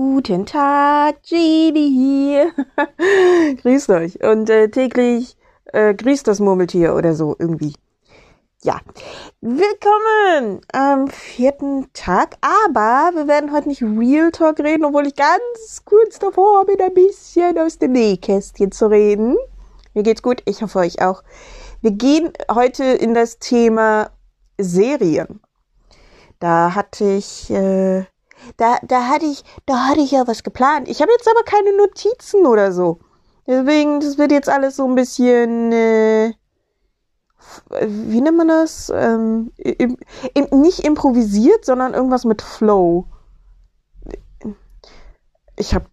Guten Tag, Genie hier. grüßt euch und äh, täglich äh, grüßt das Murmeltier oder so irgendwie. Ja, willkommen am vierten Tag, aber wir werden heute nicht Real Talk reden, obwohl ich ganz kurz davor bin, ein bisschen aus dem Nähkästchen zu reden. Mir geht's gut, ich hoffe euch auch. Wir gehen heute in das Thema Serien. Da hatte ich äh, da, da hatte ich, da hatte ich ja was geplant. Ich habe jetzt aber keine Notizen oder so. Deswegen, das wird jetzt alles so ein bisschen, äh, wie nennt man das? Ähm, im, im, nicht improvisiert, sondern irgendwas mit Flow. Ich habe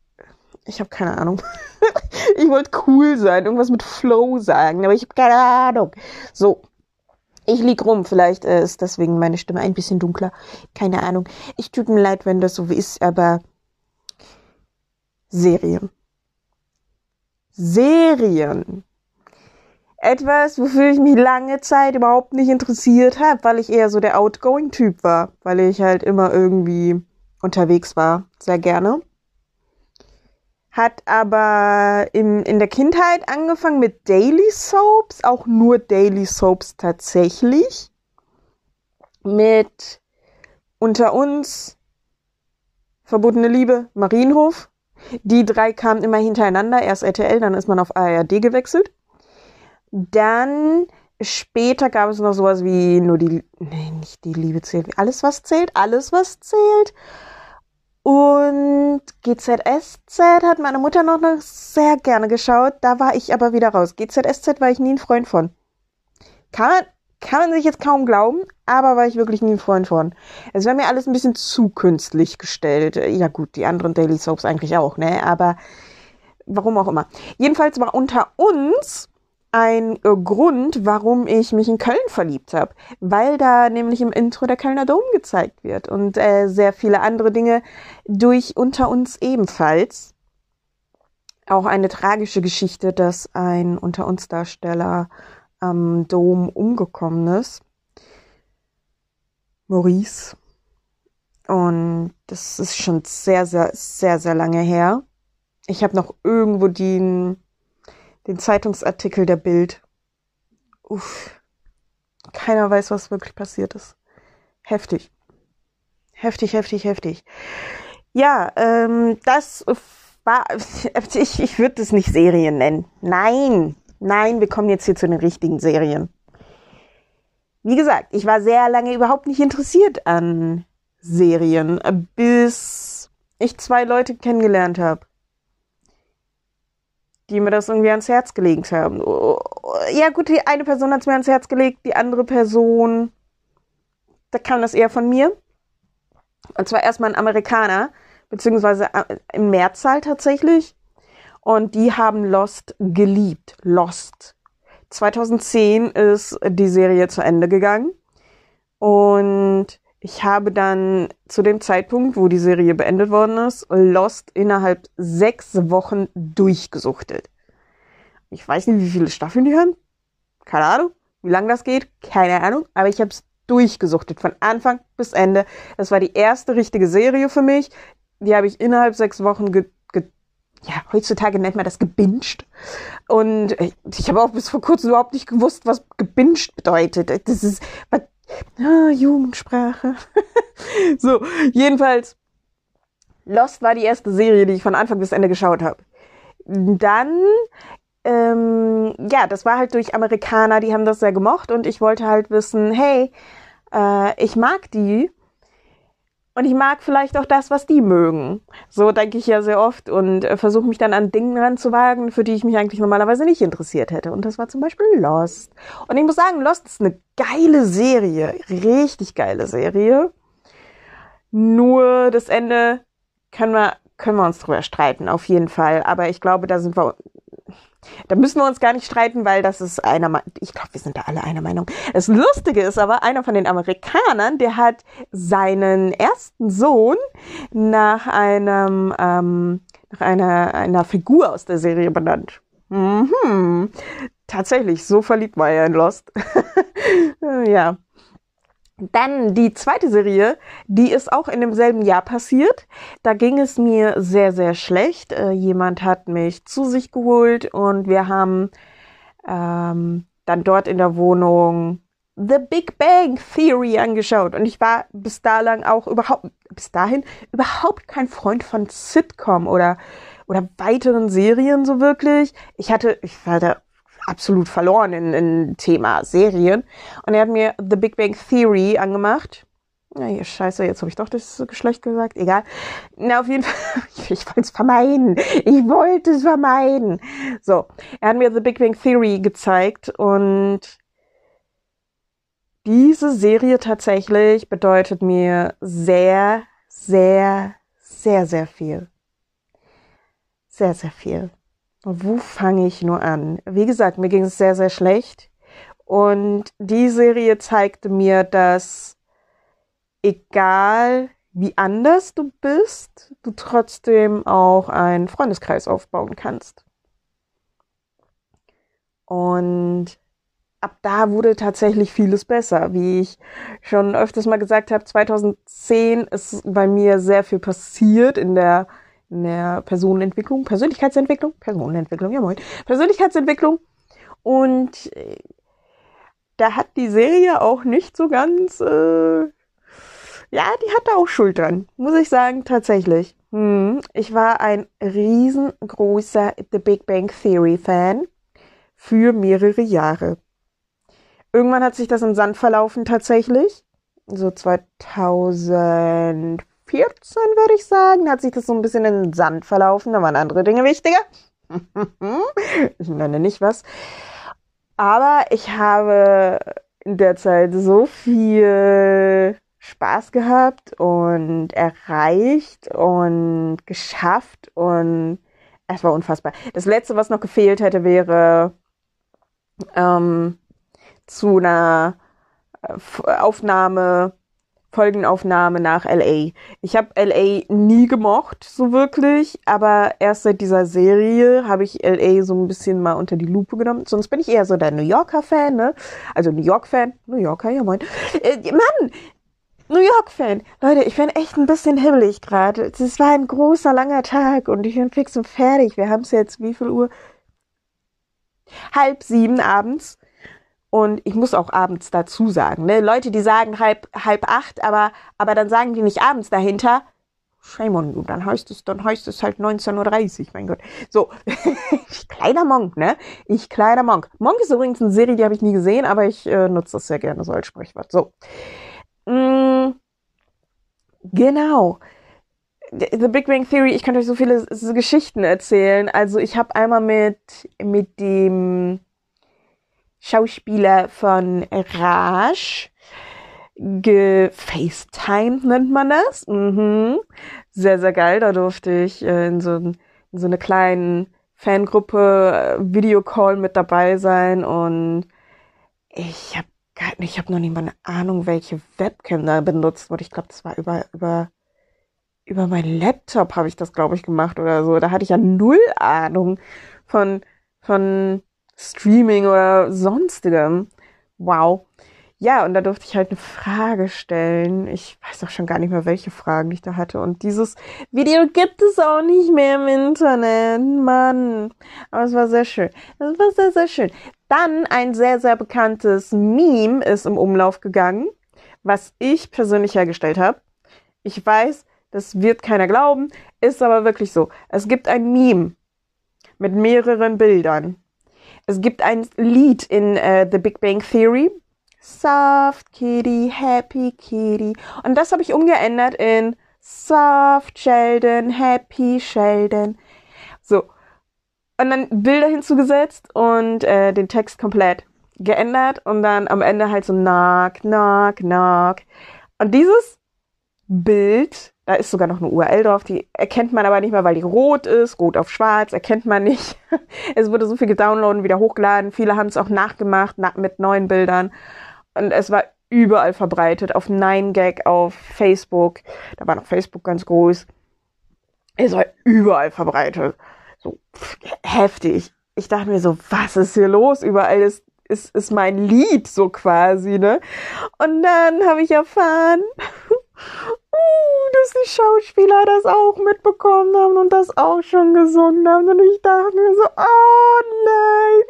ich habe keine Ahnung. ich wollte cool sein, irgendwas mit Flow sagen, aber ich habe keine Ahnung. So, ich lieg rum, vielleicht äh, ist deswegen meine Stimme ein bisschen dunkler. Keine Ahnung. Ich tut mir leid, wenn das so ist, aber Serien. Serien. Etwas, wofür ich mich lange Zeit überhaupt nicht interessiert habe, weil ich eher so der Outgoing-Typ war, weil ich halt immer irgendwie unterwegs war, sehr gerne hat aber im, in der Kindheit angefangen mit Daily Soaps, auch nur Daily Soaps tatsächlich. Mit Unter uns, Verbotene Liebe, Marienhof. Die drei kamen immer hintereinander, erst RTL, dann ist man auf ARD gewechselt. Dann später gab es noch sowas wie nur die, nee, nicht die Liebe zählt, alles was zählt, alles was zählt. Und GZSZ hat meine Mutter noch, sehr gerne geschaut. Da war ich aber wieder raus. GZSZ war ich nie ein Freund von. Kann man, kann man sich jetzt kaum glauben, aber war ich wirklich nie ein Freund von. Es war mir alles ein bisschen zu künstlich gestellt. Ja gut, die anderen Daily Soaps eigentlich auch, ne? Aber warum auch immer. Jedenfalls war unter uns ein äh, Grund, warum ich mich in Köln verliebt habe, weil da nämlich im Intro der Kölner Dom gezeigt wird und äh, sehr viele andere Dinge durch unter uns ebenfalls. Auch eine tragische Geschichte, dass ein unter uns Darsteller am Dom umgekommen ist. Maurice. Und das ist schon sehr, sehr, sehr, sehr lange her. Ich habe noch irgendwo den den Zeitungsartikel der Bild. Uff. Keiner weiß, was wirklich passiert ist. Heftig. Heftig, heftig, heftig. Ja, ähm, das war, ich, ich würde es nicht Serien nennen. Nein, nein, wir kommen jetzt hier zu den richtigen Serien. Wie gesagt, ich war sehr lange überhaupt nicht interessiert an Serien, bis ich zwei Leute kennengelernt habe die mir das irgendwie ans Herz gelegt haben. Ja gut, die eine Person hat es mir ans Herz gelegt, die andere Person, da kam das eher von mir. Und zwar erstmal ein Amerikaner, beziehungsweise äh, im Mehrzahl tatsächlich. Und die haben Lost geliebt. Lost. 2010 ist die Serie zu Ende gegangen. Und ich habe dann zu dem Zeitpunkt, wo die Serie beendet worden ist, Lost innerhalb sechs Wochen durchgesuchtet. Ich weiß nicht, wie viele Staffeln die haben. Keine Ahnung. Wie lange das geht, keine Ahnung. Aber ich habe es durchgesuchtet, von Anfang bis Ende. Das war die erste richtige Serie für mich. Die habe ich innerhalb sechs Wochen ge, ge ja, heutzutage nennt man das gebinged. Und ich habe auch bis vor kurzem überhaupt nicht gewusst, was gebinged bedeutet. Das ist, was, Ah, Jugendsprache. so, jedenfalls, Lost war die erste Serie, die ich von Anfang bis Ende geschaut habe. Dann, ähm, ja, das war halt durch Amerikaner, die haben das sehr gemocht und ich wollte halt wissen, hey, äh, ich mag die und ich mag vielleicht auch das, was die mögen. So denke ich ja sehr oft und äh, versuche mich dann an Dingen ranzuwagen, für die ich mich eigentlich normalerweise nicht interessiert hätte. Und das war zum Beispiel Lost. Und ich muss sagen, Lost ist eine geile Serie. Richtig geile Serie. Nur das Ende können wir, können wir uns drüber streiten, auf jeden Fall. Aber ich glaube, da sind wir da müssen wir uns gar nicht streiten, weil das ist einer, ich glaube, wir sind da alle einer Meinung. Das Lustige ist aber, einer von den Amerikanern, der hat seinen ersten Sohn nach einem, ähm, nach einer, einer Figur aus der Serie benannt. Mhm. Tatsächlich, so verliebt war er in Lost. ja. Dann die zweite Serie, die ist auch in demselben Jahr passiert. Da ging es mir sehr, sehr schlecht. Äh, jemand hat mich zu sich geholt und wir haben ähm, dann dort in der Wohnung The Big Bang Theory angeschaut. Und ich war bis dahin auch überhaupt, bis dahin überhaupt kein Freund von Sitcom oder, oder weiteren Serien so wirklich. Ich hatte, ich war da absolut verloren in, in Thema Serien. Und er hat mir The Big Bang Theory angemacht. Na, hier, scheiße, jetzt habe ich doch das Geschlecht gesagt. Egal. Na, auf jeden Fall, ich wollte es vermeiden. Ich wollte es vermeiden. So, er hat mir The Big Bang Theory gezeigt und diese Serie tatsächlich bedeutet mir sehr, sehr, sehr, sehr viel. Sehr, sehr viel. Wo fange ich nur an? Wie gesagt, mir ging es sehr, sehr schlecht. Und die Serie zeigte mir, dass egal wie anders du bist, du trotzdem auch einen Freundeskreis aufbauen kannst. Und ab da wurde tatsächlich vieles besser. Wie ich schon öfters mal gesagt habe, 2010 ist bei mir sehr viel passiert in der in Personenentwicklung, Persönlichkeitsentwicklung, Personenentwicklung, ja moin, Persönlichkeitsentwicklung. Und äh, da hat die Serie auch nicht so ganz, äh, ja, die hatte auch Schuld dran, muss ich sagen, tatsächlich. Hm. Ich war ein riesengroßer The Big Bang Theory Fan für mehrere Jahre. Irgendwann hat sich das im Sand verlaufen tatsächlich. So 2000 14, würde ich sagen, hat sich das so ein bisschen in den Sand verlaufen. Da waren andere Dinge wichtiger. ich nenne nicht was. Aber ich habe in der Zeit so viel Spaß gehabt und erreicht und geschafft und es war unfassbar. Das letzte, was noch gefehlt hätte, wäre ähm, zu einer äh, Aufnahme Folgenaufnahme nach LA. Ich habe LA nie gemocht, so wirklich, aber erst seit dieser Serie habe ich LA so ein bisschen mal unter die Lupe genommen. Sonst bin ich eher so der New Yorker-Fan, ne? Also New York-Fan. New Yorker, ja moin. Äh, Mann! New York-Fan. Leute, ich bin echt ein bisschen hibbelig gerade. Es war ein großer, langer Tag und ich bin fix und fertig. Wir haben es jetzt, wie viel Uhr? Halb sieben abends. Und ich muss auch abends dazu sagen, ne? Leute, die sagen halb, halb acht, aber, aber dann sagen die nicht abends dahinter. Shame on you, dann heißt es, dann heißt es halt 19.30 Uhr, mein Gott. So, ich kleiner Monk, ne? Ich kleiner Monk. Monk ist übrigens eine Serie, die habe ich nie gesehen, aber ich äh, nutze das sehr gerne so als Sprichwort. So. Mm, genau. The Big Bang Theory, ich könnte euch so viele Geschichten erzählen. Also ich habe einmal mit, mit dem Schauspieler von Raj gefacetimed, nennt man das. Mhm. Sehr, sehr geil. Da durfte ich äh, in, so, in so eine kleinen Fangruppe äh, Videocall mit dabei sein und ich habe ich habe noch nicht mal eine Ahnung, welche Webcam da benutzt wurde. Ich glaube, das war über über über meinen Laptop habe ich das, glaube ich, gemacht oder so. Da hatte ich ja null Ahnung von von Streaming oder sonstigem. Wow. Ja, und da durfte ich halt eine Frage stellen. Ich weiß auch schon gar nicht mehr, welche Fragen ich da hatte. Und dieses Video gibt es auch nicht mehr im Internet. Mann. Aber es war sehr schön. Es war sehr, sehr schön. Dann ein sehr, sehr bekanntes Meme ist im Umlauf gegangen, was ich persönlich hergestellt habe. Ich weiß, das wird keiner glauben, ist aber wirklich so. Es gibt ein Meme mit mehreren Bildern. Es gibt ein Lied in äh, The Big Bang Theory. Soft Kitty, Happy Kitty. Und das habe ich umgeändert in Soft Sheldon, Happy Sheldon. So. Und dann Bilder hinzugesetzt und äh, den Text komplett geändert und dann am Ende halt so knock, knock, knock. Und dieses Bild da ist sogar noch eine URL drauf, die erkennt man aber nicht mehr, weil die rot ist, rot auf schwarz, erkennt man nicht. es wurde so viel gedownloadet, wieder hochgeladen. Viele haben es auch nachgemacht mit neuen Bildern. Und es war überall verbreitet, auf 9gag, auf Facebook. Da war noch Facebook ganz groß. Es war überall verbreitet. So pff, heftig. Ich dachte mir so, was ist hier los? Überall ist ist, ist mein Lied so quasi, ne? Und dann habe ich erfahren, dass die Schauspieler das auch mitbekommen haben und das auch schon gesungen haben. Und ich dachte mir so, oh nein,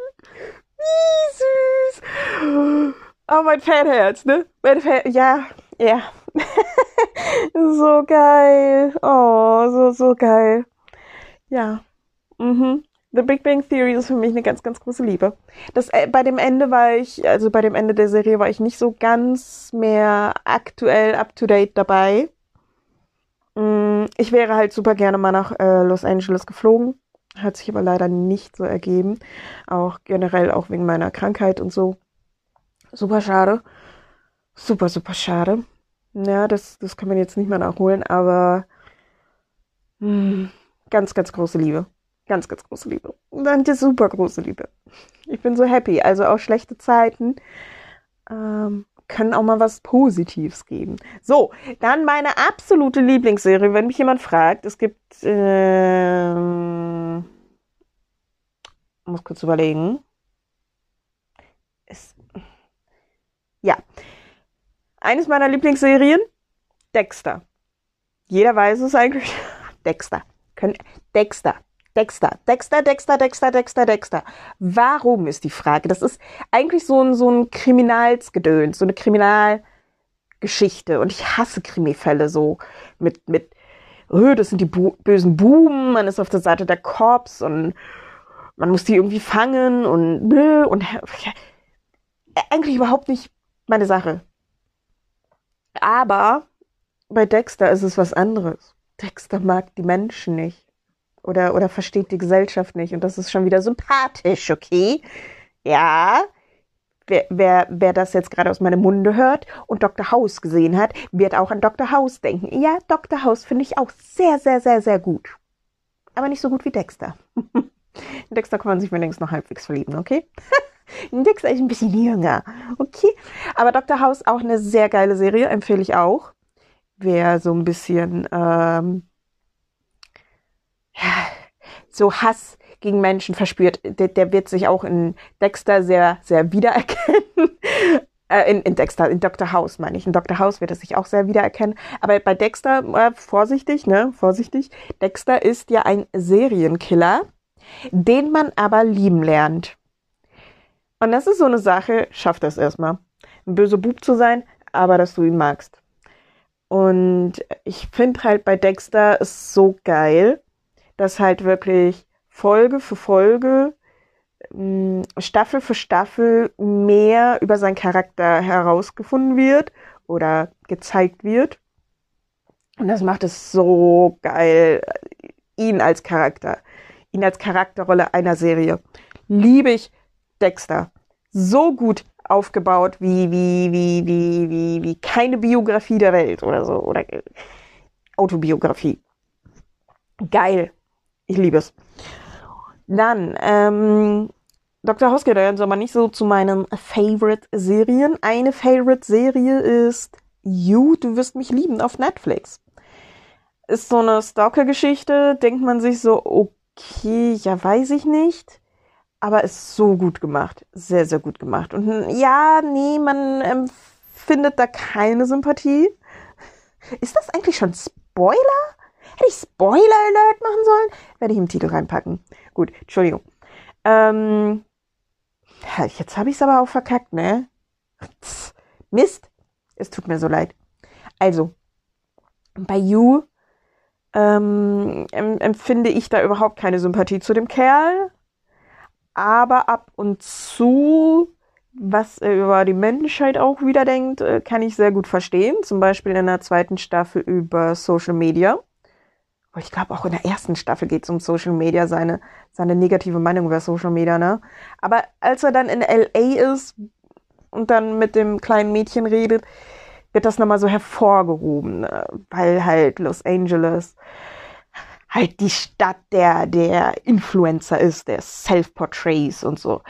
wie süß. Oh, mein Fanherz, ne? Mein Fan, ja, ja. so geil. Oh, so, so geil. Ja. Mhm. The Big Bang Theory ist für mich eine ganz, ganz große Liebe. Das, äh, bei dem Ende war ich, also bei dem Ende der Serie war ich nicht so ganz mehr aktuell up to date dabei. Mm, ich wäre halt super gerne mal nach äh, Los Angeles geflogen. Hat sich aber leider nicht so ergeben. Auch generell auch wegen meiner Krankheit und so. Super schade. Super, super schade. Ja, das, das kann man jetzt nicht mehr nachholen, aber mh, mm, ganz, ganz große Liebe. Ganz, ganz große Liebe. Eine super große Liebe. Ich bin so happy. Also auch schlechte Zeiten ähm, können auch mal was Positives geben. So, dann meine absolute Lieblingsserie, wenn mich jemand fragt. Es gibt, ähm, muss kurz überlegen. Es, ja, eines meiner Lieblingsserien, Dexter. Jeder weiß es eigentlich. Dexter. Dexter. Dexter, Dexter, Dexter, Dexter, Dexter, Dexter. Warum ist die Frage? Das ist eigentlich so ein, so ein Kriminalsgedöns, so eine Kriminalgeschichte. Und ich hasse Krimifälle so mit, mit, oh, das sind die Bu bösen Buben, man ist auf der Seite der Cops und man muss die irgendwie fangen und, und eigentlich überhaupt nicht meine Sache. Aber bei Dexter ist es was anderes. Dexter mag die Menschen nicht oder, oder versteht die Gesellschaft nicht. Und das ist schon wieder sympathisch, okay? Ja. Wer, wer, wer das jetzt gerade aus meinem Munde hört und Dr. House gesehen hat, wird auch an Dr. House denken. Ja, Dr. House finde ich auch sehr, sehr, sehr, sehr gut. Aber nicht so gut wie Dexter. Dexter kann man sich wenigstens noch halbwegs verlieben, okay? Dexter ist ein bisschen jünger, okay? Aber Dr. House auch eine sehr geile Serie, empfehle ich auch. Wer so ein bisschen ähm, so Hass gegen Menschen verspürt, der, der wird sich auch in Dexter sehr, sehr wiedererkennen. äh, in, in Dexter, in Dr. House meine ich. In Dr. House wird er sich auch sehr wiedererkennen. Aber bei Dexter, äh, vorsichtig, ne, vorsichtig. Dexter ist ja ein Serienkiller, den man aber lieben lernt. Und das ist so eine Sache, schaff das erstmal. Ein böser Bub zu sein, aber dass du ihn magst. Und ich finde halt bei Dexter ist so geil, dass halt wirklich Folge für Folge, mm, Staffel für Staffel mehr über seinen Charakter herausgefunden wird oder gezeigt wird. Und das macht es so geil, ihn als Charakter, ihn als Charakterrolle einer Serie. Liebe ich Dexter. So gut aufgebaut wie, wie, wie, wie, wie, wie keine Biografie der Welt oder so, oder Autobiografie. Geil. Ich liebe es. Dann, ähm, Dr. House gehört Sommer nicht so zu meinen Favorite-Serien. Eine Favorite-Serie ist You, du wirst mich lieben auf Netflix. Ist so eine Stalker-Geschichte, denkt man sich so, okay, ja, weiß ich nicht. Aber ist so gut gemacht. Sehr, sehr gut gemacht. Und ja, nee, man empfindet da keine Sympathie. Ist das eigentlich schon Spoiler? Hätte ich Spoiler Alert machen sollen? Werde ich im Titel reinpacken. Gut, Entschuldigung. Ähm, jetzt habe ich es aber auch verkackt, ne? Mist. Es tut mir so leid. Also, bei You ähm, empfinde ich da überhaupt keine Sympathie zu dem Kerl. Aber ab und zu, was er über die Menschheit auch wieder denkt, äh, kann ich sehr gut verstehen. Zum Beispiel in der zweiten Staffel über Social Media ich glaube auch in der ersten Staffel geht es um Social Media, seine, seine negative Meinung über Social Media, ne? Aber als er dann in LA ist und dann mit dem kleinen Mädchen redet, wird das nochmal so hervorgehoben, ne? weil halt Los Angeles halt die Stadt der, der Influencer ist, der Self-Portraits und so,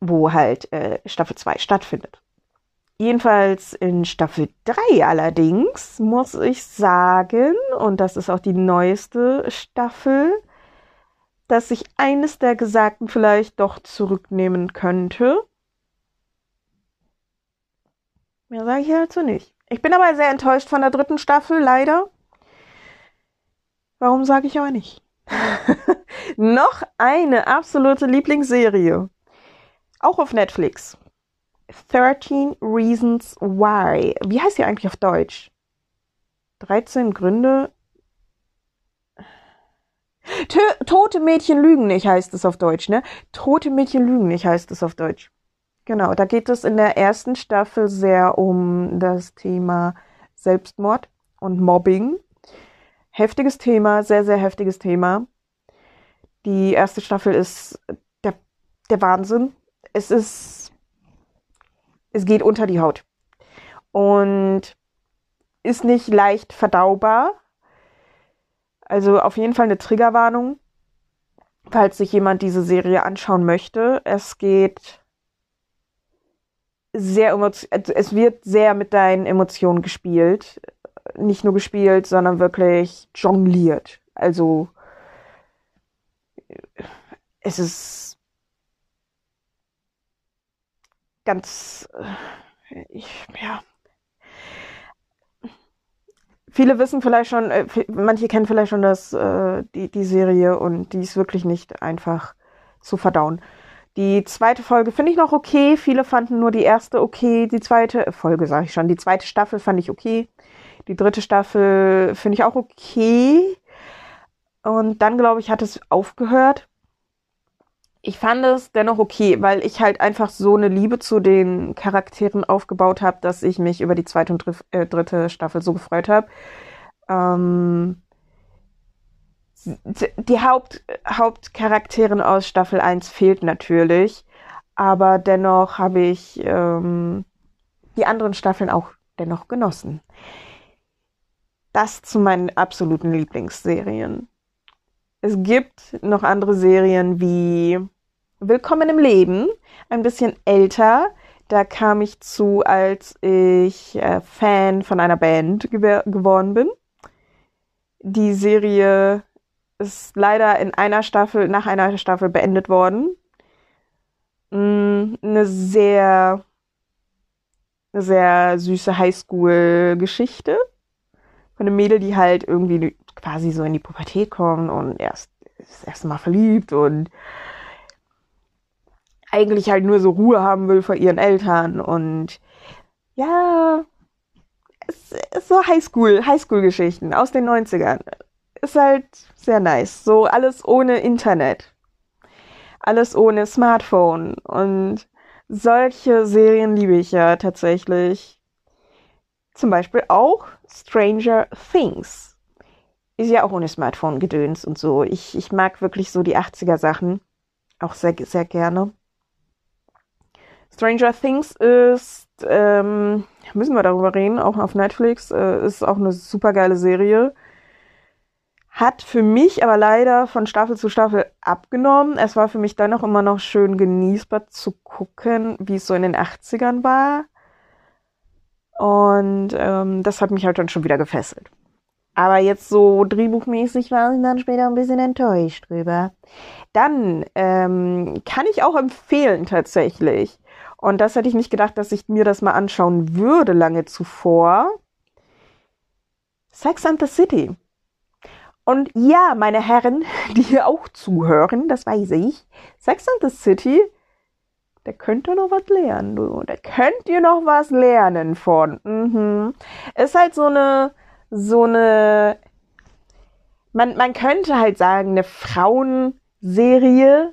wo halt äh, Staffel 2 stattfindet. Jedenfalls in Staffel 3 allerdings muss ich sagen, und das ist auch die neueste Staffel, dass ich eines der Gesagten vielleicht doch zurücknehmen könnte. Mehr sage ich dazu nicht. Ich bin aber sehr enttäuscht von der dritten Staffel, leider. Warum sage ich aber nicht? Noch eine absolute Lieblingsserie. Auch auf Netflix. 13 Reasons Why. Wie heißt die eigentlich auf Deutsch? 13 Gründe. Tö Tote Mädchen lügen nicht heißt es auf Deutsch, ne? Tote Mädchen lügen nicht heißt es auf Deutsch. Genau, da geht es in der ersten Staffel sehr um das Thema Selbstmord und Mobbing. Heftiges Thema, sehr, sehr heftiges Thema. Die erste Staffel ist der, der Wahnsinn. Es ist, es geht unter die Haut. Und ist nicht leicht verdaubar. Also auf jeden Fall eine Triggerwarnung, falls sich jemand diese Serie anschauen möchte. Es geht sehr emotion also es wird sehr mit deinen Emotionen gespielt. Nicht nur gespielt, sondern wirklich jongliert. Also es ist ganz ich, ja. Viele wissen vielleicht schon, äh, manche kennen vielleicht schon das, äh, die, die Serie und die ist wirklich nicht einfach zu verdauen. Die zweite Folge finde ich noch okay. Viele fanden nur die erste okay. Die zweite Folge, sage ich schon. Die zweite Staffel fand ich okay. Die dritte Staffel finde ich auch okay. Und dann, glaube ich, hat es aufgehört. Ich fand es dennoch okay, weil ich halt einfach so eine Liebe zu den Charakteren aufgebaut habe, dass ich mich über die zweite und äh, dritte Staffel so gefreut habe. Ähm, die Haupt, Hauptcharakterin aus Staffel 1 fehlt natürlich, aber dennoch habe ich ähm, die anderen Staffeln auch dennoch genossen. Das zu meinen absoluten Lieblingsserien. Es gibt noch andere Serien wie Willkommen im Leben, ein bisschen älter. Da kam ich zu, als ich äh, Fan von einer Band gew geworden bin. Die Serie ist leider in einer Staffel, nach einer Staffel beendet worden. Mm, eine sehr, eine sehr süße Highschool-Geschichte. Von einem Mädel, die halt irgendwie quasi so in die Pubertät kommt und erst das erste Mal verliebt und eigentlich halt nur so Ruhe haben will vor ihren Eltern und ja, es ist so Highschool, Highschool-Geschichten aus den 90ern ist halt sehr nice. So alles ohne Internet. Alles ohne Smartphone. Und solche Serien liebe ich ja tatsächlich. Zum Beispiel auch Stranger Things. Ist ja auch ohne Smartphone gedöns und so. Ich, ich mag wirklich so die 80er Sachen. Auch sehr, sehr gerne. Stranger Things ist, ähm, müssen wir darüber reden, auch auf Netflix, äh, ist auch eine super geile Serie. Hat für mich aber leider von Staffel zu Staffel abgenommen. Es war für mich dann auch immer noch schön genießbar zu gucken, wie es so in den 80ern war. Und ähm, das hat mich halt dann schon wieder gefesselt. Aber jetzt so drehbuchmäßig war ich dann später ein bisschen enttäuscht drüber. Dann ähm, kann ich auch empfehlen tatsächlich. Und das hätte ich nicht gedacht, dass ich mir das mal anschauen würde lange zuvor. Sex and the City. Und ja, meine Herren, die hier auch zuhören, das weiß ich, Sex and the City, da könnt ihr noch was lernen. Da könnt ihr noch was lernen von. Mhm. Ist halt so eine, so eine, man, man könnte halt sagen, eine Frauenserie,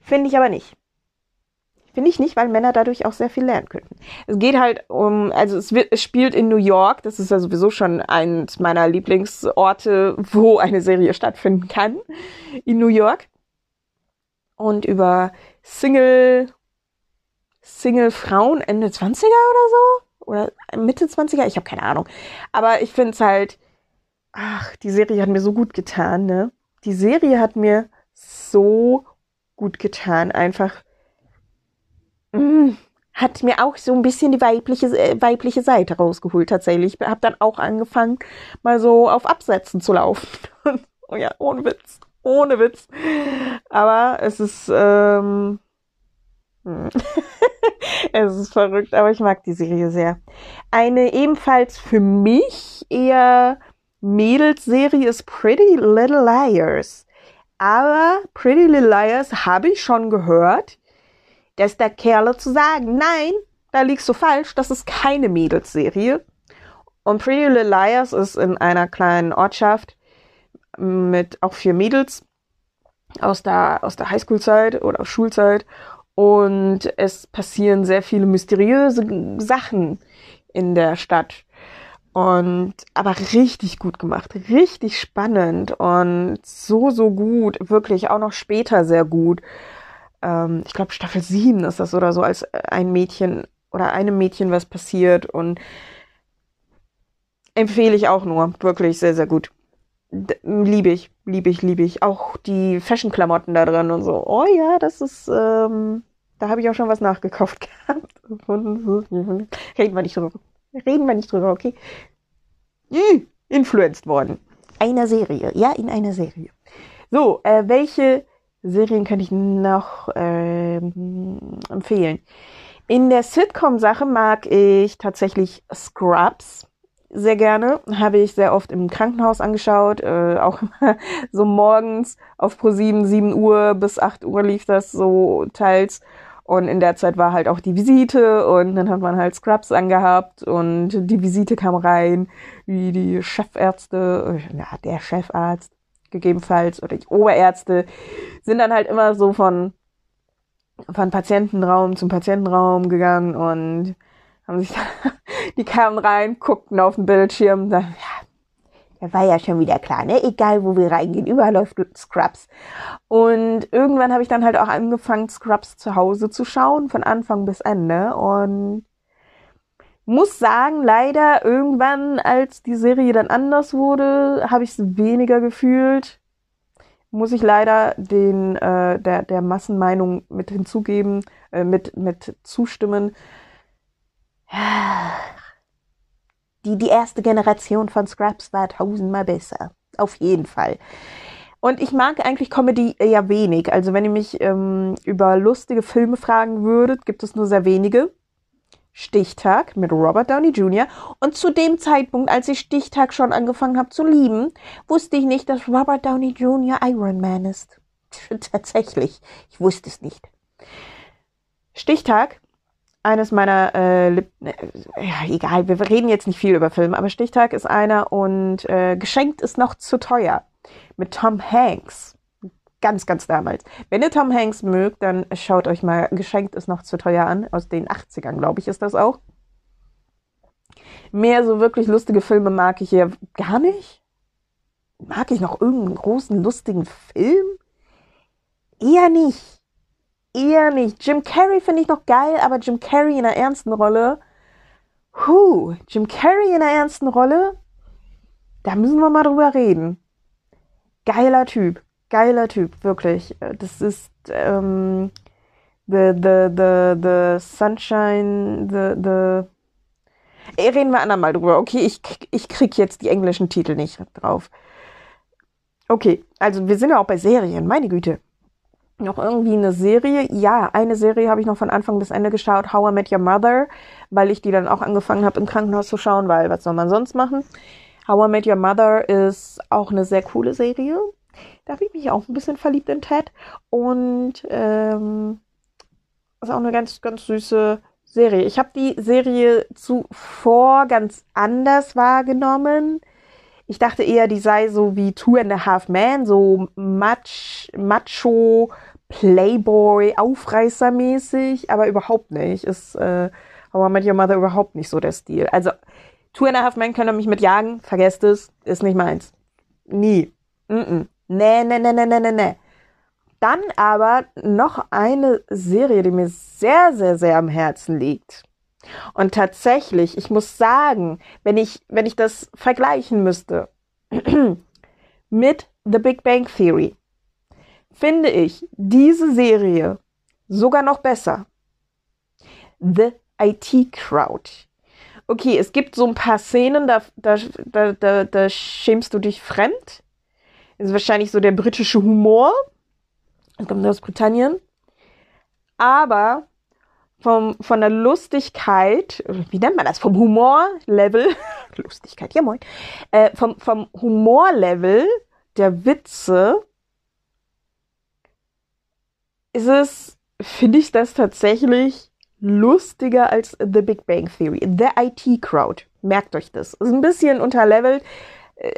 finde ich aber nicht. Finde ich nicht, weil Männer dadurch auch sehr viel lernen könnten. Es geht halt um, also es, wird, es spielt in New York, das ist ja sowieso schon eins meiner Lieblingsorte, wo eine Serie stattfinden kann, in New York. Und über Single, Single Frauen Ende 20er oder so? Oder Mitte 20er? Ich habe keine Ahnung. Aber ich finde es halt, ach, die Serie hat mir so gut getan, ne? Die Serie hat mir so gut getan, einfach Mm, hat mir auch so ein bisschen die weibliche, äh, weibliche Seite rausgeholt tatsächlich. Ich habe dann auch angefangen, mal so auf Absätzen zu laufen. oh ja, ohne Witz. Ohne Witz. Aber es ist, ähm, es ist verrückt, aber ich mag die Serie sehr. Eine ebenfalls für mich eher Mädelsserie ist Pretty Little Liars. Aber Pretty Little Liars habe ich schon gehört, dass da Kerle zu sagen, nein, da liegst du falsch, das ist keine Mädelsserie. Und Pretty Little Liars ist in einer kleinen Ortschaft mit auch vier Mädels aus der, aus der Highschool-Zeit oder Schulzeit. Und es passieren sehr viele mysteriöse Sachen in der Stadt. Und aber richtig gut gemacht, richtig spannend und so, so gut, wirklich auch noch später sehr gut. Ähm, ich glaube, Staffel 7 ist das oder so, als ein Mädchen oder einem Mädchen was passiert und empfehle ich auch nur, wirklich sehr, sehr gut. Liebe ich, liebe ich, liebe ich. Auch die Fashion-Klamotten da drin und so. Oh ja, das ist, ähm, da habe ich auch schon was nachgekauft gehabt. Reden wir nicht drüber. Reden wir nicht drüber, okay? Influenced worden. Einer Serie, ja, in einer Serie. So, äh, welche Serien kann ich noch äh, empfehlen? In der Sitcom-Sache mag ich tatsächlich Scrubs sehr gerne. Habe ich sehr oft im Krankenhaus angeschaut. Äh, auch so morgens auf Pro 7, 7 Uhr bis 8 Uhr lief das so teils. Und in der Zeit war halt auch die Visite und dann hat man halt Scrubs angehabt und die Visite kam rein, wie die Chefärzte, ja, der Chefarzt gegebenenfalls oder die Oberärzte sind dann halt immer so von, von Patientenraum zum Patientenraum gegangen und haben sich da, die kamen rein, guckten auf den Bildschirm, dann, ja, der war ja schon wieder klar, ne? Egal wo wir reingehen, überall läuft Scrubs. Und irgendwann habe ich dann halt auch angefangen, Scrubs zu Hause zu schauen, von Anfang bis Ende. Und muss sagen, leider irgendwann, als die Serie dann anders wurde, habe ich es weniger gefühlt. Muss ich leider den äh, der der Massenmeinung mit hinzugeben, äh, mit mit zustimmen die, die erste Generation von Scraps war tausendmal besser. Auf jeden Fall. Und ich mag eigentlich Comedy eher wenig. Also wenn ihr mich ähm, über lustige Filme fragen würdet, gibt es nur sehr wenige. Stichtag mit Robert Downey Jr. Und zu dem Zeitpunkt, als ich Stichtag schon angefangen habe zu lieben, wusste ich nicht, dass Robert Downey Jr. Iron Man ist. Tatsächlich, ich wusste es nicht. Stichtag eines meiner, äh, Lip äh, ja, egal, wir reden jetzt nicht viel über Filme, aber Stichtag ist einer und äh, Geschenkt ist noch zu teuer. Mit Tom Hanks. Ganz, ganz damals. Wenn ihr Tom Hanks mögt, dann schaut euch mal Geschenkt ist noch zu teuer an. Aus den 80ern, glaube ich, ist das auch. Mehr so wirklich lustige Filme mag ich hier gar nicht. Mag ich noch irgendeinen großen, lustigen Film? Eher nicht eher nicht. Jim Carrey finde ich noch geil, aber Jim Carrey in einer ernsten Rolle. Huh, Jim Carrey in einer ernsten Rolle? Da müssen wir mal drüber reden. Geiler Typ. Geiler Typ, wirklich. Das ist ähm, the, the, the, the Sunshine, the, the. Reden wir andermal drüber. Okay, ich, ich krieg jetzt die englischen Titel nicht drauf. Okay, also wir sind ja auch bei Serien, meine Güte noch irgendwie eine Serie. Ja, eine Serie habe ich noch von Anfang bis Ende geschaut, How I Met Your Mother, weil ich die dann auch angefangen habe im Krankenhaus zu schauen, weil was soll man sonst machen? How I Met Your Mother ist auch eine sehr coole Serie. Da habe ich mich auch ein bisschen verliebt in Ted und ähm, ist auch eine ganz, ganz süße Serie. Ich habe die Serie zuvor ganz anders wahrgenommen. Ich dachte eher, die sei so wie Two and a Half Men, so mach, macho, Playboy, Aufreißermäßig, aber überhaupt nicht. Ist äh, How I Met Your Mother überhaupt nicht so der Stil. Also Two and a Half Men können mich mit jagen, vergesst es, ist nicht meins. Nie. Mm -mm. Nee, nee, nee, nee, nee, nee, nee. Dann aber noch eine Serie, die mir sehr, sehr, sehr am Herzen liegt. Und tatsächlich, ich muss sagen, wenn ich, wenn ich das vergleichen müsste mit The Big Bang Theory, finde ich diese Serie sogar noch besser. The IT Crowd. Okay, es gibt so ein paar Szenen, da, da, da, da, da schämst du dich fremd. Das ist wahrscheinlich so der britische Humor. Das kommt aus Britannien. Aber vom, von der Lustigkeit, wie nennt man das? Vom Humorlevel, Lustigkeit, ja moin, äh, vom, vom Humorlevel der Witze ist es, finde ich das tatsächlich lustiger als The Big Bang Theory. The IT Crowd. Merkt euch das. Ist ein bisschen unterlevelt,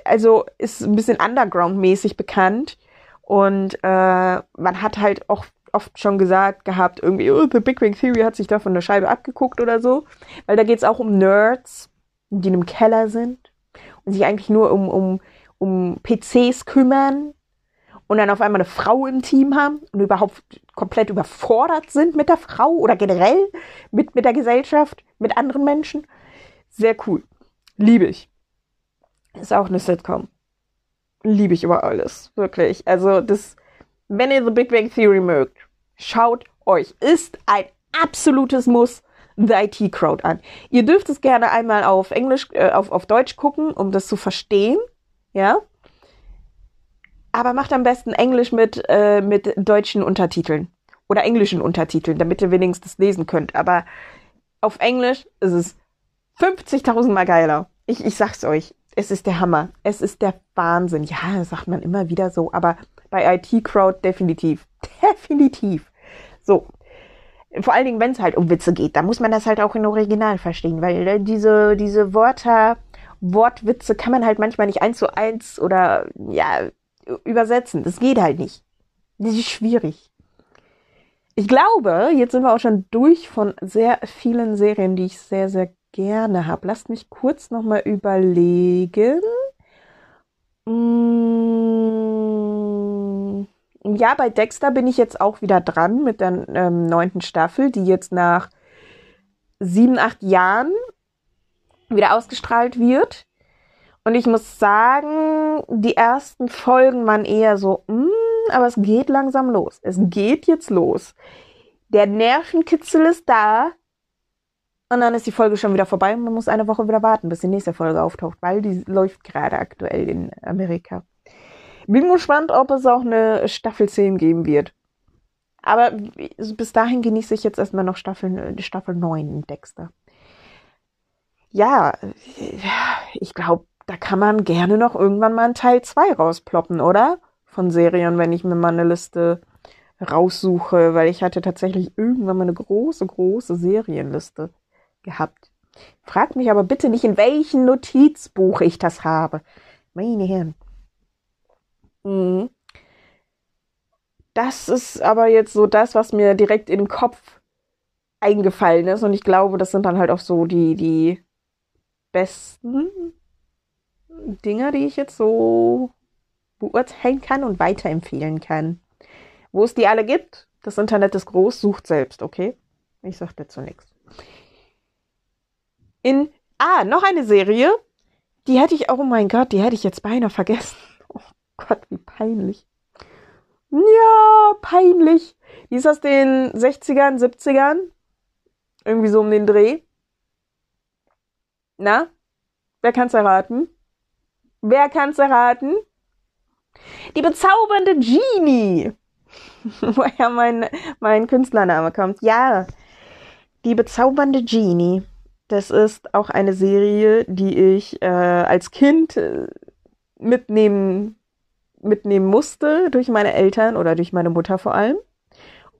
also ist ein bisschen underground-mäßig bekannt. Und äh, man hat halt auch oft schon gesagt gehabt, irgendwie, oh, The Big Bang Theory hat sich da von der Scheibe abgeguckt oder so. Weil da geht's auch um Nerds, die in einem Keller sind und sich eigentlich nur um, um, um PCs kümmern und dann auf einmal eine Frau im Team haben und überhaupt komplett überfordert sind mit der Frau oder generell mit, mit der Gesellschaft, mit anderen Menschen. Sehr cool. Liebe ich. Ist auch eine Sitcom. Liebe ich über alles. Wirklich. Also das, wenn ihr The Big Bang Theory mögt, schaut euch. Ist ein absolutes Muss. The IT Crowd an. Ihr dürft es gerne einmal auf Englisch, äh, auf, auf Deutsch gucken, um das zu verstehen. Ja. Aber macht am besten Englisch mit, äh, mit deutschen Untertiteln. Oder englischen Untertiteln, damit ihr wenigstens lesen könnt. Aber auf Englisch ist es 50.000 Mal geiler. Ich, ich sag's euch. Es ist der Hammer. Es ist der Wahnsinn. Ja, sagt man immer wieder so. Aber bei IT Crowd definitiv. Definitiv. So. Vor allen Dingen, wenn es halt um Witze geht, da muss man das halt auch in Original verstehen, weil äh, diese, diese Wörter, Wortwitze kann man halt manchmal nicht eins zu eins oder ja, übersetzen. Das geht halt nicht. Das ist schwierig. Ich glaube, jetzt sind wir auch schon durch von sehr vielen Serien, die ich sehr, sehr gerne habe. Lasst mich kurz nochmal überlegen. Mm, ja, bei Dexter bin ich jetzt auch wieder dran mit der ähm, neunten Staffel, die jetzt nach sieben, acht Jahren wieder ausgestrahlt wird. Und ich muss sagen, die ersten Folgen waren eher so, mm, aber es geht langsam los. Es geht jetzt los. Der Nervenkitzel ist da. Und dann ist die Folge schon wieder vorbei und man muss eine Woche wieder warten, bis die nächste Folge auftaucht, weil die läuft gerade aktuell in Amerika. Bin gespannt, ob es auch eine Staffel 10 geben wird. Aber bis dahin genieße ich jetzt erstmal noch Staffel, Staffel 9 in Dexter. Ja, ich glaube, da kann man gerne noch irgendwann mal einen Teil 2 rausploppen, oder? Von Serien, wenn ich mir mal eine Liste raussuche, weil ich hatte tatsächlich irgendwann mal eine große, große Serienliste gehabt. Frag mich aber bitte nicht, in welchem Notizbuch ich das habe. Meine Herren. Mhm. Das ist aber jetzt so das, was mir direkt in den Kopf eingefallen ist. Und ich glaube, das sind dann halt auch so die, die besten Dinger, die ich jetzt so beurteilen kann und weiterempfehlen kann. Wo es die alle gibt, das Internet ist groß, sucht selbst, okay? Ich sag dazu nichts. In, ah, noch eine Serie, die hätte ich, oh mein Gott, die hätte ich jetzt beinahe vergessen. Oh Gott, wie peinlich. Ja, peinlich. Die ist aus den 60ern, 70ern. Irgendwie so um den Dreh. Na? Wer kann's erraten? Wer kann's erraten? Die bezaubernde Genie. Woher mein, mein Künstlername kommt. Ja. Die bezaubernde Genie. Das ist auch eine Serie, die ich äh, als Kind äh, mitnehmen, mitnehmen musste durch meine Eltern oder durch meine Mutter vor allem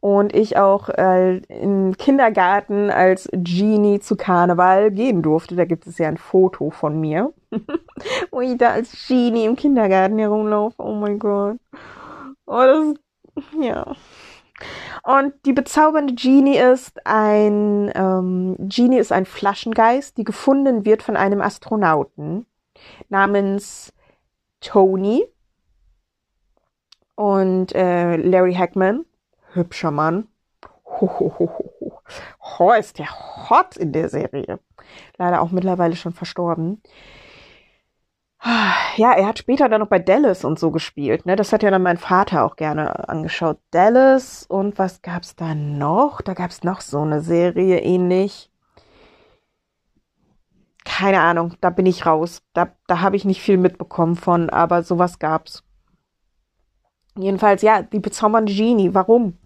und ich auch äh, im Kindergarten als Genie zu Karneval gehen durfte. Da gibt es ja ein Foto von mir, wo ich da als Genie im Kindergarten herumlaufe. Oh mein Gott. Oh, das, ja. Und die bezaubernde Genie ist ein ähm, Genie ist ein Flaschengeist, die gefunden wird von einem Astronauten namens Tony und äh, Larry Hackman hübscher Mann. Ho, ho, ist der hot in der Serie. Leider auch mittlerweile schon verstorben. Ja, er hat später dann noch bei Dallas und so gespielt. Ne? Das hat ja dann mein Vater auch gerne angeschaut. Dallas und was gab's da noch? Da gab's noch so eine Serie ähnlich. Keine Ahnung, da bin ich raus. Da, da habe ich nicht viel mitbekommen von, aber sowas gab's. Jedenfalls, ja, die bezaubernde Genie. Warum?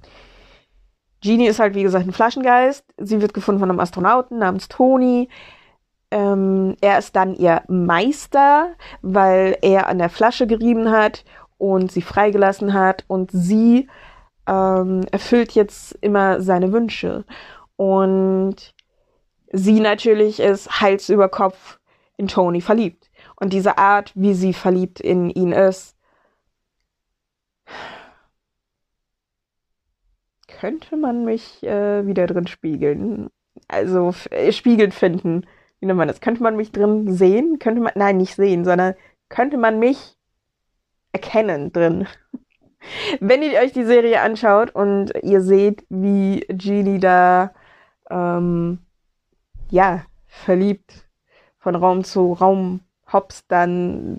Genie ist halt, wie gesagt, ein Flaschengeist. Sie wird gefunden von einem Astronauten namens Tony. Ähm, er ist dann ihr Meister, weil er an der Flasche gerieben hat und sie freigelassen hat und sie ähm, erfüllt jetzt immer seine Wünsche. Und sie natürlich ist Hals über Kopf in Tony verliebt. Und diese Art, wie sie verliebt in ihn ist, könnte man mich äh, wieder drin spiegeln. Also spiegelnd finden. Wie nennt man das? Könnte man mich drin sehen? Könnte man, nein, nicht sehen, sondern könnte man mich erkennen drin. Wenn ihr euch die Serie anschaut und ihr seht, wie Genie da ähm, ja verliebt von Raum zu Raum hops, dann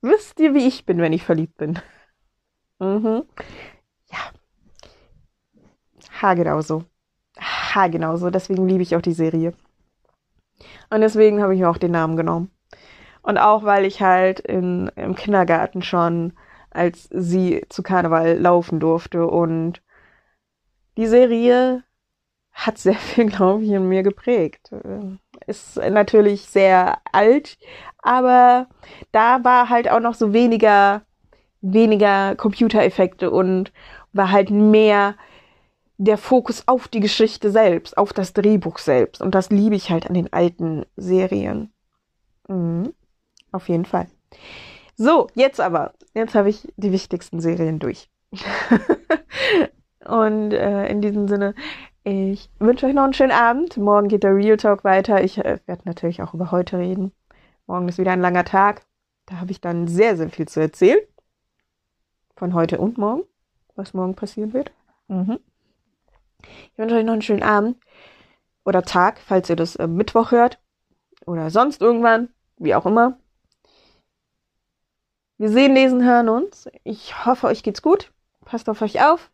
wisst ihr, wie ich bin, wenn ich verliebt bin. Mhm. Ja. Ha, genauso. Ha, genauso. Deswegen liebe ich auch die Serie. Und deswegen habe ich mir auch den Namen genommen. Und auch, weil ich halt in, im Kindergarten schon, als sie zu Karneval laufen durfte und die Serie hat sehr viel, glaube ich, in mir geprägt. Ist natürlich sehr alt, aber da war halt auch noch so weniger, weniger Computereffekte und war halt mehr der Fokus auf die Geschichte selbst, auf das Drehbuch selbst. Und das liebe ich halt an den alten Serien. Mhm. Auf jeden Fall. So, jetzt aber. Jetzt habe ich die wichtigsten Serien durch. Und äh, in diesem Sinne, ich wünsche euch noch einen schönen Abend. Morgen geht der Real Talk weiter. Ich äh, werde natürlich auch über heute reden. Morgen ist wieder ein langer Tag. Da habe ich dann sehr, sehr viel zu erzählen. Von heute und morgen. Was morgen passieren wird. Mhm. Ich wünsche euch noch einen schönen Abend. Oder Tag, falls ihr das äh, Mittwoch hört. Oder sonst irgendwann. Wie auch immer. Wir sehen, lesen, hören uns. Ich hoffe, euch geht's gut. Passt auf euch auf.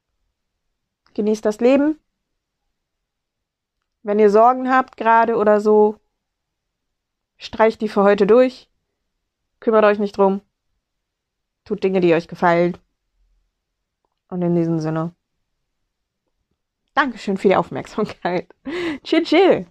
Genießt das Leben. Wenn ihr Sorgen habt gerade oder so, streicht die für heute durch. Kümmert euch nicht drum. Tut Dinge, die euch gefallen. Und in diesem Sinne. Dankeschön für die Aufmerksamkeit. Chill, chill.